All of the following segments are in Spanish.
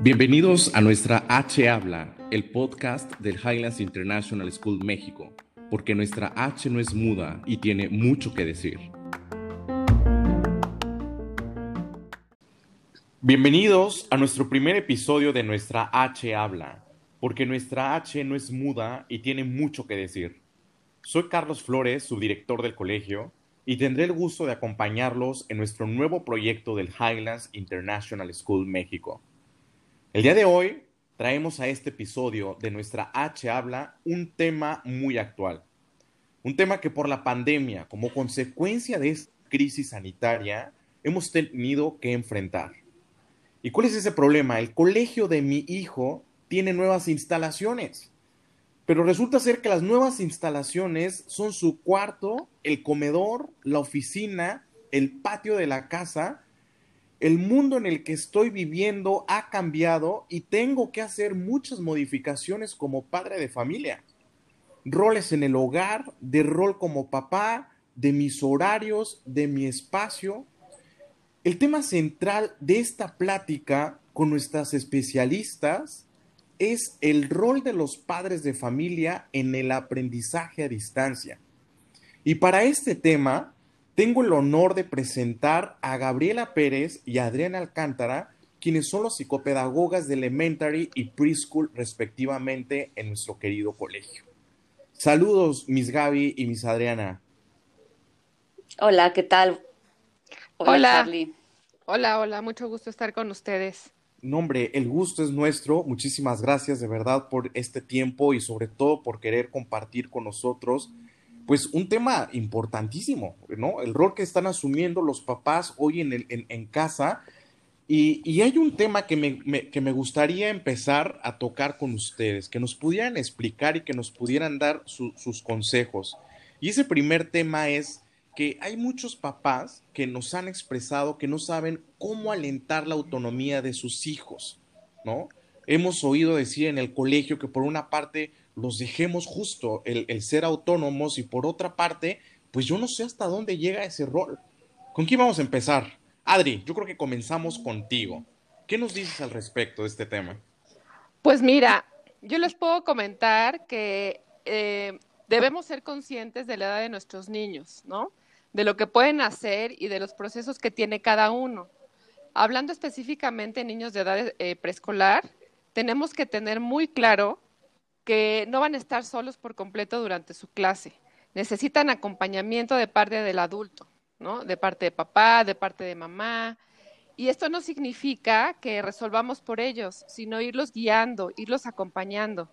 Bienvenidos a nuestra H Habla, el podcast del Highlands International School México, porque nuestra H no es muda y tiene mucho que decir. Bienvenidos a nuestro primer episodio de nuestra H Habla, porque nuestra H no es muda y tiene mucho que decir. Soy Carlos Flores, subdirector del colegio, y tendré el gusto de acompañarlos en nuestro nuevo proyecto del Highlands International School México. El día de hoy traemos a este episodio de nuestra H Habla un tema muy actual. Un tema que por la pandemia, como consecuencia de esta crisis sanitaria, hemos tenido que enfrentar. ¿Y cuál es ese problema? El colegio de mi hijo tiene nuevas instalaciones, pero resulta ser que las nuevas instalaciones son su cuarto, el comedor, la oficina, el patio de la casa. El mundo en el que estoy viviendo ha cambiado y tengo que hacer muchas modificaciones como padre de familia. Roles en el hogar, de rol como papá, de mis horarios, de mi espacio. El tema central de esta plática con nuestras especialistas es el rol de los padres de familia en el aprendizaje a distancia. Y para este tema, tengo el honor de presentar a Gabriela Pérez y a Adriana Alcántara, quienes son los psicopedagogas de Elementary y Preschool respectivamente en nuestro querido colegio. Saludos, Miss Gaby y Miss Adriana. Hola, ¿qué tal? Hola, Hola, hola, mucho gusto estar con ustedes. No, hombre, el gusto es nuestro. Muchísimas gracias de verdad por este tiempo y sobre todo por querer compartir con nosotros, pues, un tema importantísimo, ¿no? El rol que están asumiendo los papás hoy en, el, en, casa. Y, hay un tema que me, que me gustaría empezar a tocar con ustedes, que nos pudieran explicar y que nos pudieran dar sus consejos. Y ese primer tema es que hay muchos papás que nos han expresado que no saben cómo alentar la autonomía de sus hijos, ¿no? Hemos oído decir en el colegio que por una parte los dejemos justo el, ser autónomos y por otra parte, pues yo no sé hasta dónde llega ese rol. ¿Con quién vamos a empezar? Adri, yo creo que comenzamos contigo. ¿Qué nos dices al respecto de este tema? Pues mira, yo les puedo comentar que eh, debemos ser conscientes de la edad de nuestros niños, ¿no? De lo que pueden hacer y de los procesos que tiene cada uno. Hablando específicamente de niños de edad eh, preescolar, tenemos que tener muy claro que no van a estar solos por completo durante su clase. Necesitan acompañamiento de parte del adulto, ¿no? De parte de papá, de parte de mamá. Y esto no significa que resolvamos por ellos, sino irlos guiando, irlos acompañando.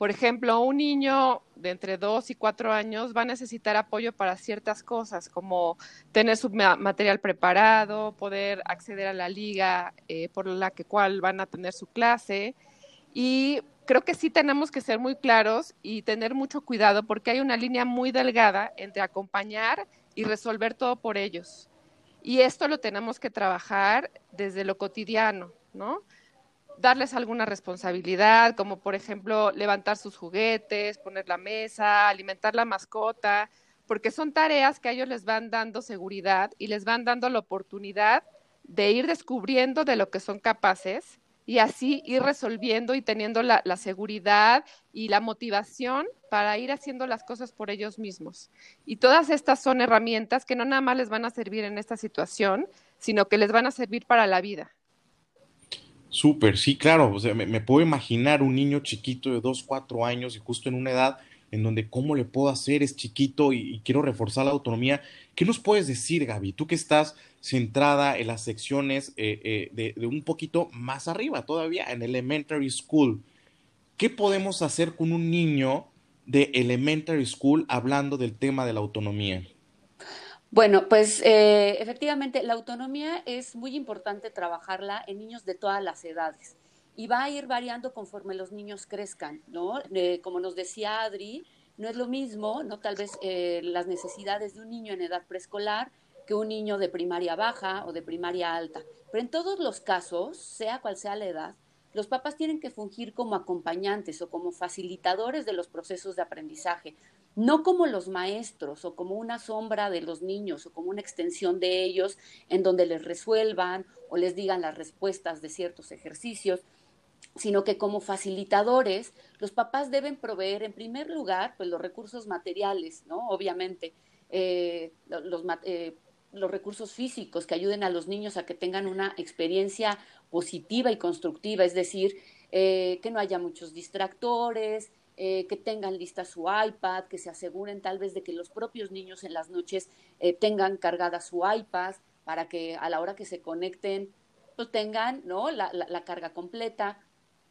Por ejemplo, un niño de entre dos y cuatro años va a necesitar apoyo para ciertas cosas, como tener su material preparado, poder acceder a la liga eh, por la que cual van a tener su clase. Y creo que sí tenemos que ser muy claros y tener mucho cuidado porque hay una línea muy delgada entre acompañar y resolver todo por ellos. Y esto lo tenemos que trabajar desde lo cotidiano, ¿no? Darles alguna responsabilidad, como por ejemplo levantar sus juguetes, poner la mesa, alimentar la mascota, porque son tareas que a ellos les van dando seguridad y les van dando la oportunidad de ir descubriendo de lo que son capaces y así ir resolviendo y teniendo la, seguridad y la motivación para ir haciendo las cosas por ellos mismos. Y todas estas son herramientas que no nada más les van a servir en esta situación, sino que les van a servir para la vida. Súper, sí, claro. O sea, me, puedo imaginar un niño chiquito de 2, 4 años y justo en una edad en donde cómo le puedo hacer, es chiquito y, quiero reforzar la autonomía. ¿Qué nos puedes decir, Gaby? Tú que estás centrada en las secciones eh, eh, de, de, un poquito más arriba todavía, en elementary school. ¿Qué podemos hacer con un niño de elementary school hablando del tema de la autonomía? Bueno, pues eh, efectivamente la autonomía es muy importante trabajarla en niños de todas las edades y va a ir variando conforme los niños crezcan, ¿no? Eh, como nos decía Adri, no es lo mismo, ¿no? Tal vez eh, las necesidades de un niño en edad preescolar que un niño de primaria baja o de primaria alta. Pero en todos los casos, sea cual sea la edad, los papás tienen que fungir como acompañantes o como facilitadores de los procesos de aprendizaje, no como los maestros o como una sombra de los niños o como una extensión de ellos en donde les resuelvan o les digan las respuestas de ciertos ejercicios, sino que como facilitadores los papás deben proveer en primer lugar pues los recursos materiales, ¿no? Obviamente, eh, los, eh, los recursos físicos que ayuden a los niños a que tengan una experiencia positiva y constructiva, es decir, eh, que no haya muchos distractores, eh, que tengan lista su iPad, que se aseguren tal vez de que los propios niños en las noches eh, tengan cargada su iPad para que a la hora que se conecten pues tengan ¿no? la, la, carga completa.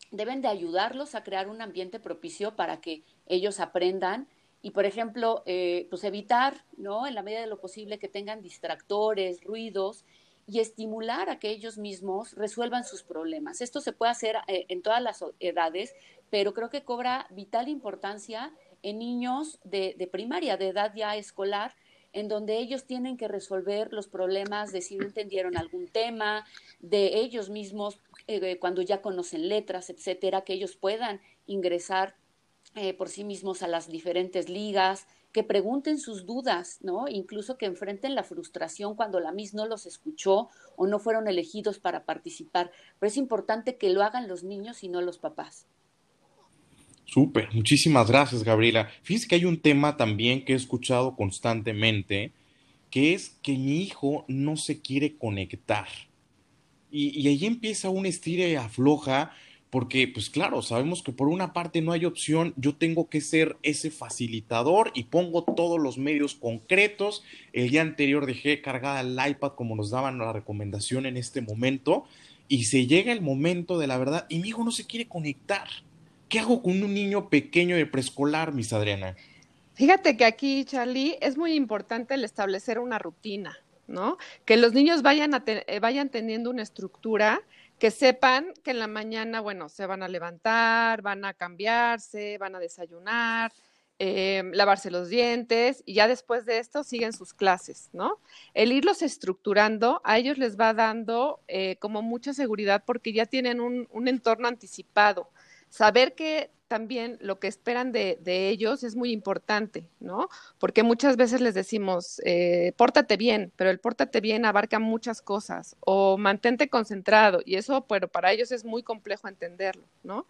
Deben de ayudarlos a crear un ambiente propicio para que ellos aprendan y, por ejemplo, eh, pues evitar, ¿no? En la medida de lo posible que tengan distractores, ruidos y estimular a que ellos mismos resuelvan sus problemas. Esto se puede hacer en todas las edades, pero creo que cobra vital importancia en niños de, primaria, de edad ya escolar, en donde ellos tienen que resolver los problemas de si no entendieron algún tema, de ellos mismos eh, cuando ya conocen letras, etcétera, que ellos puedan ingresar eh, por sí mismos a las diferentes ligas, que pregunten sus dudas, ¿no? Incluso que enfrenten la frustración cuando la MIS no los escuchó o no fueron elegidos para participar. Pero es importante que lo hagan los niños y no los papás. Súper, muchísimas gracias, Gabriela. Fíjense que hay un tema también que he escuchado constantemente, que es que mi hijo no se quiere conectar. Y, y ahí empieza un estira y afloja, porque, pues claro, sabemos que por una parte no hay opción, yo tengo que ser ese facilitador y pongo todos los medios concretos. El día anterior dejé cargada el iPad como nos daban la recomendación en este momento, y se llega el momento de la verdad y mi hijo no se quiere conectar ¿Qué hago con un niño pequeño de preescolar, Miss Adriana? Fíjate que aquí, Charlie, es muy importante el establecer una rutina, ¿no? Que los niños vayan, eh, vayan teniendo una estructura, que sepan que en la mañana, bueno, se van a levantar, van a cambiarse, van a desayunar, eh, lavarse los dientes y ya después de esto siguen sus clases, ¿no? El irlos estructurando a ellos les va dando eh, como mucha seguridad porque ya tienen un entorno anticipado saber que también lo que esperan de, ellos es muy importante, ¿no? Porque muchas veces les decimos, eh, pórtate bien, pero el pórtate bien abarca muchas cosas, o mantente concentrado, y eso, pero para ellos es muy complejo entenderlo, ¿no?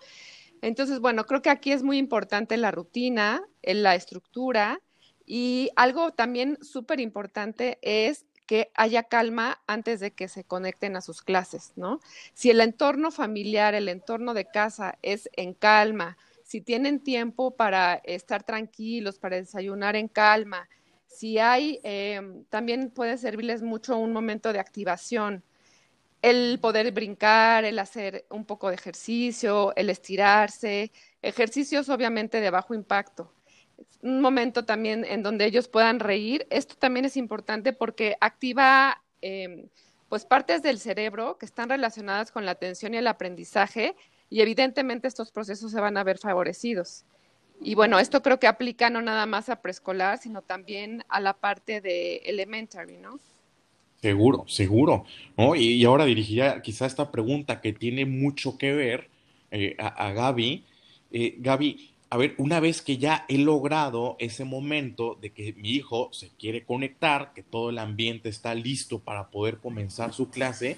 Entonces, bueno, creo que aquí es muy importante la rutina, la estructura, y algo también súper importante es que haya calma antes de que se conecten a sus clases, ¿no? Si el entorno familiar, el entorno de casa es en calma, si tienen tiempo para estar tranquilos, para desayunar en calma, si hay, em, también puede servirles mucho un momento de activación, el poder brincar, el hacer un poco de ejercicio, el estirarse, ejercicios obviamente de bajo impacto un momento también en donde ellos puedan reír. Esto también es importante porque activa em, pues partes del cerebro que están relacionadas con la atención y el aprendizaje y evidentemente estos procesos se van a ver favorecidos. Y bueno, esto creo que aplica no nada más a preescolar, sino también a la parte de elementary, ¿no? Seguro, seguro. ¿no? Y, ahora dirigiría quizá esta pregunta que tiene mucho que ver eh, a, Gaby. Eh, Gaby, a ver, una vez que ya he logrado ese momento de que mi hijo se quiere conectar, que todo el ambiente está listo para poder comenzar su clase,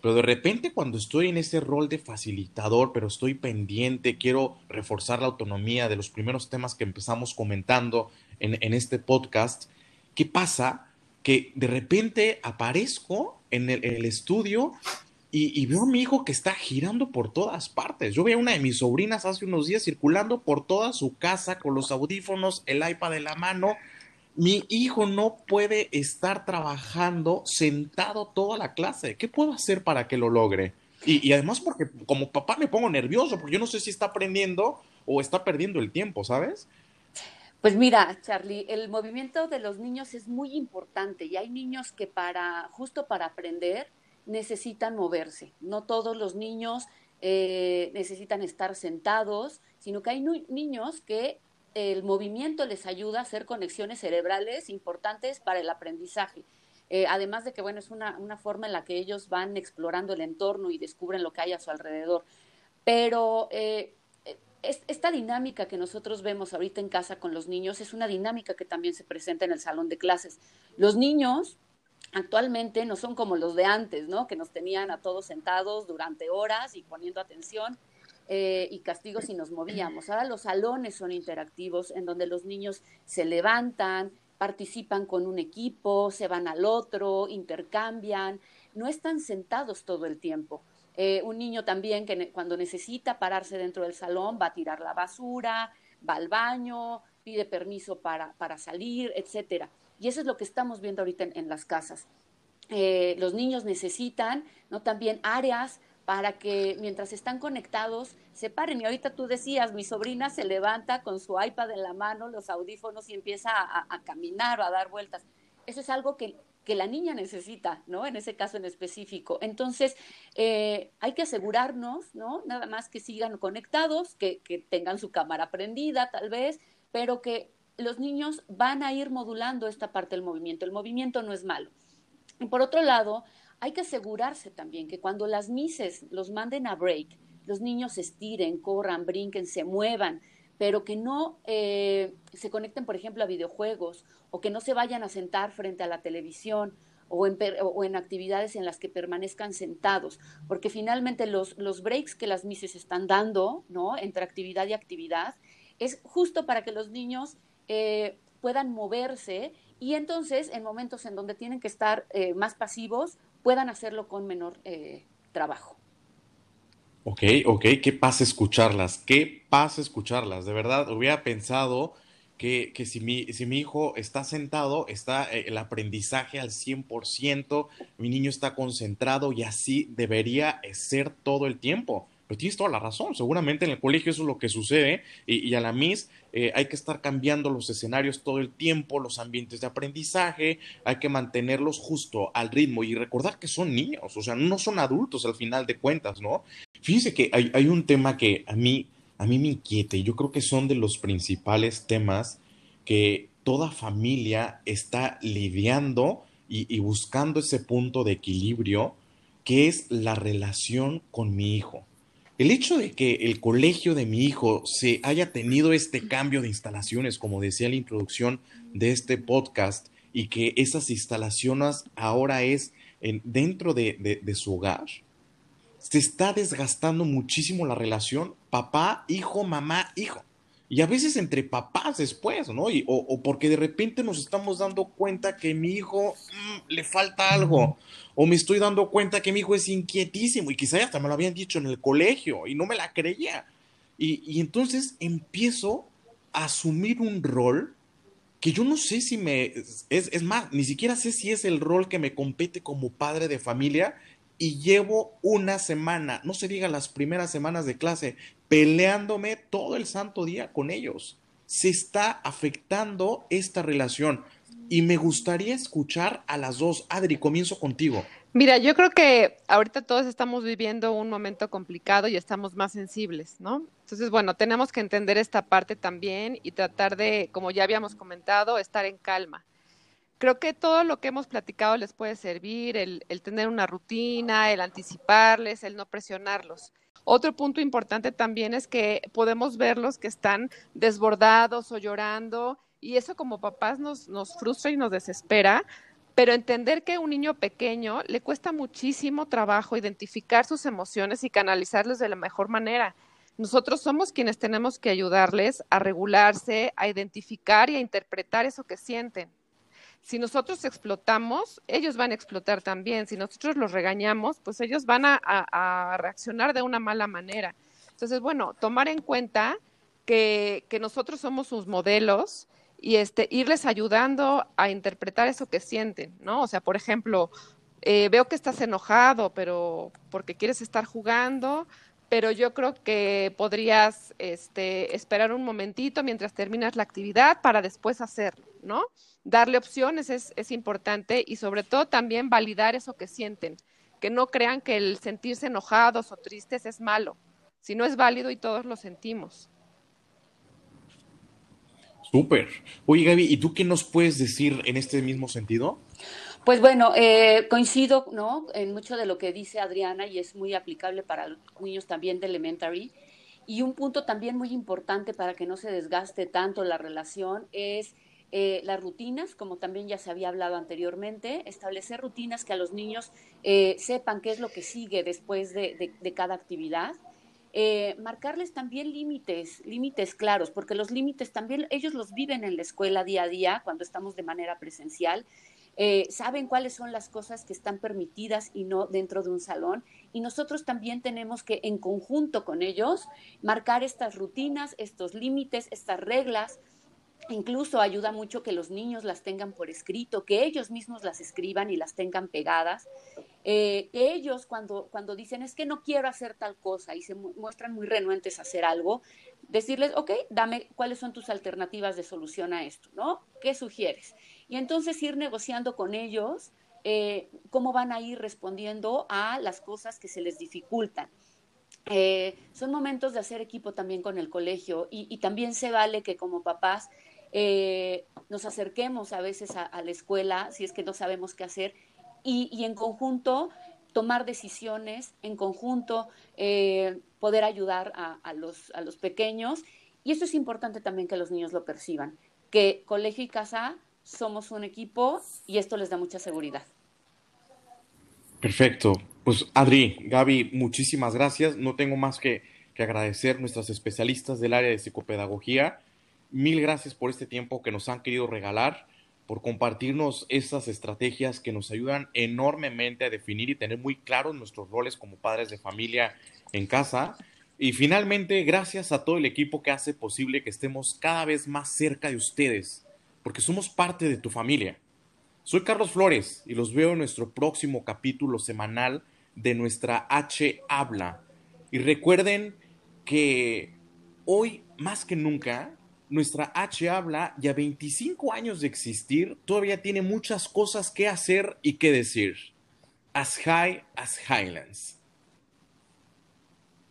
pero de repente cuando estoy en ese rol de facilitador, pero estoy pendiente, quiero reforzar la autonomía de los primeros temas que empezamos comentando en, este podcast, ¿qué pasa? Que de repente aparezco en el estudio y, veo a mi hijo que está girando por todas partes. Yo vi a una de mis sobrinas hace unos días circulando por toda su casa con los audífonos, el iPad en la mano. Mi hijo no puede estar trabajando sentado toda la clase. ¿Qué puedo hacer para que lo logre? Y, y además porque como papá me pongo nervioso, porque yo no sé si está aprendiendo o está perdiendo el tiempo, ¿sabes? Pues mira, Charlie, el movimiento de los niños es muy importante y hay niños que para, justo para aprender, necesitan moverse. No todos los niños eh, necesitan estar sentados, sino que hay niños que el movimiento les ayuda a hacer conexiones cerebrales importantes para el aprendizaje. Eh, además de que, bueno, es una, forma en la que ellos van explorando el entorno y descubren lo que hay a su alrededor. Pero eh, esta dinámica que nosotros vemos ahorita en casa con los niños es una dinámica que también se presenta en el salón de clases. Los niños actualmente no son como los de antes, ¿no? Que nos tenían a todos sentados durante horas y poniendo atención eh, y castigos si nos movíamos. Ahora los salones son interactivos en donde los niños se levantan, participan con un equipo, se van al otro, intercambian, no están sentados todo el tiempo. Eh, un niño también que cuando necesita pararse dentro del salón va a tirar la basura, va al baño, pide permiso para, para salir, etcétera. Y eso es lo que estamos viendo ahorita en, las casas. Eh, los niños necesitan ¿no? también áreas para que mientras están conectados se paren. Y ahorita tú decías, mi sobrina se levanta con su iPad en la mano, los audífonos y empieza a, caminar o a dar vueltas. Eso es algo que, que, la niña necesita, ¿no? En ese caso en específico. Entonces, eh, hay que asegurarnos, ¿no? Nada más que sigan conectados, que, que tengan su cámara prendida tal vez, pero que los niños van a ir modulando esta parte del movimiento. El movimiento no es malo. Y por otro lado, hay que asegurarse también que cuando las mises los manden a break, los niños se estiren, corran, brinquen, se muevan, pero que no eh, se conecten, por ejemplo, a videojuegos o que no se vayan a sentar frente a la televisión o en, o en actividades en las que permanezcan sentados, porque finalmente los, los breaks que las mises están dando, ¿no? Entre actividad y actividad, es justo para que los niños eh, puedan moverse y entonces en momentos en donde tienen que estar eh, más pasivos puedan hacerlo con menor eh, trabajo. Ok, ok, qué pasa escucharlas, qué pasa escucharlas. De verdad, hubiera pensado que, que si, mi, si mi hijo está sentado, está el aprendizaje al 100%, mi niño está concentrado y así debería ser todo el tiempo. Pero tienes toda la razón, seguramente en el colegio eso es lo que sucede y, a la MIS eh, hay que estar cambiando los escenarios todo el tiempo, los ambientes de aprendizaje, hay que mantenerlos justo al ritmo y recordar que son niños, o sea, no son adultos al final de cuentas, ¿no? Fíjense que hay, un tema que a mí, a mí me inquieta y yo creo que son de los principales temas que toda familia está lidiando y buscando ese punto de equilibrio, que es la relación con mi hijo. El hecho de que el colegio de mi hijo se haya tenido este cambio de instalaciones, como decía la introducción de este podcast, y que esas instalaciones ahora es dentro de, su hogar, se está desgastando muchísimo la relación papá, hijo, mamá, hijo. Y a veces entre papás después, ¿no? Y, o, porque de repente nos estamos dando cuenta que mi hijo mm, le falta algo. O me estoy dando cuenta que mi hijo es inquietísimo. Y quizá hasta me lo habían dicho en el colegio y no me la creía. Y, y entonces empiezo a asumir un rol que yo no sé si me... Es, es más, ni siquiera sé si es el rol que me compete como padre de familia y llevo una semana, no se diga las primeras semanas de clase, peleándome todo el santo día con ellos. Se está afectando esta relación y me gustaría escuchar a las dos. Adri, comienzo contigo. Mira, yo creo que ahorita todos estamos viviendo un momento complicado y estamos más sensibles, ¿no? Entonces, bueno, tenemos que entender esta parte también y tratar de, como ya habíamos comentado, estar en calma creo que todo lo que hemos platicado les puede servir, el, tener una rutina, el anticiparles, el no presionarlos. Otro punto importante también es que podemos verlos que están desbordados o llorando y eso como papás nos, nos frustra y nos desespera, pero entender que a un niño pequeño le cuesta muchísimo trabajo identificar sus emociones y canalizarles de la mejor manera. Nosotros somos quienes tenemos que ayudarles a regularse, a identificar y a interpretar eso que sienten si nosotros explotamos, ellos van a explotar también. Si nosotros los regañamos, pues ellos van a, reaccionar de una mala manera. Entonces, bueno, tomar en cuenta que, nosotros somos sus modelos y este, irles ayudando a interpretar eso que sienten, ¿no? O sea, por ejemplo, eh, veo que estás enojado, pero porque quieres estar jugando, pero yo creo que podrías este, esperar un momentito mientras terminas la actividad para después hacerlo, ¿no? darle opciones es, es importante y sobre todo también validar eso que sienten, que no crean que el sentirse enojados o tristes es malo, si no es válido y todos lo sentimos. Súper. Oye, Gaby, ¿y tú qué nos puedes decir en este mismo sentido? Pues bueno, eh, coincido ¿no? en mucho de lo que dice Adriana y es muy aplicable para los niños también de elementary. Y un punto también muy importante para que no se desgaste tanto la relación es eh, las rutinas, como también ya se había hablado anteriormente, establecer rutinas que a los niños eh, sepan qué es lo que sigue después de, cada actividad. Eh, marcarles también límites, límites claros, porque los límites también ellos los viven en la escuela día a día cuando estamos de manera presencial. saben cuáles son las cosas que están permitidas y no dentro de un salón. Y nosotros también tenemos que, en conjunto con ellos, marcar estas rutinas, estos límites, estas reglas, Incluso ayuda mucho que los niños las tengan por escrito, que ellos mismos las escriban y las tengan pegadas. Eh, que ellos cuando, cuando dicen es que no quiero hacer tal cosa y se muestran muy renuentes a hacer algo, decirles, ok, dame cuáles son tus alternativas de solución a esto, ¿no? ¿Qué sugieres? Y entonces ir negociando con ellos eh, cómo van a ir respondiendo a las cosas que se les dificultan. Eh, son momentos de hacer equipo también con el colegio y, y también se vale que como papás eh, nos acerquemos a veces a, la escuela si es que no sabemos qué hacer y, en conjunto tomar decisiones, en conjunto eh, poder ayudar a, los, a los pequeños. Y eso es importante también que los niños lo perciban, que colegio y casa somos un equipo y esto les da mucha seguridad. Perfecto. Pues Adri, Gaby, muchísimas gracias. No tengo más que, que agradecer a nuestras especialistas del área de psicopedagogía Mil gracias por este tiempo que nos han querido regalar, por compartirnos estas estrategias que nos ayudan enormemente a definir y tener muy claros nuestros roles como padres de familia en casa. Y finalmente, gracias a todo el equipo que hace posible que estemos cada vez más cerca de ustedes, porque somos parte de tu familia. Soy Carlos Flores y los veo en nuestro próximo capítulo semanal de nuestra H Habla. Y recuerden que hoy, más que nunca, nuestra H habla ya 25 años de existir, todavía tiene muchas cosas que hacer y que decir. As high as Highlands.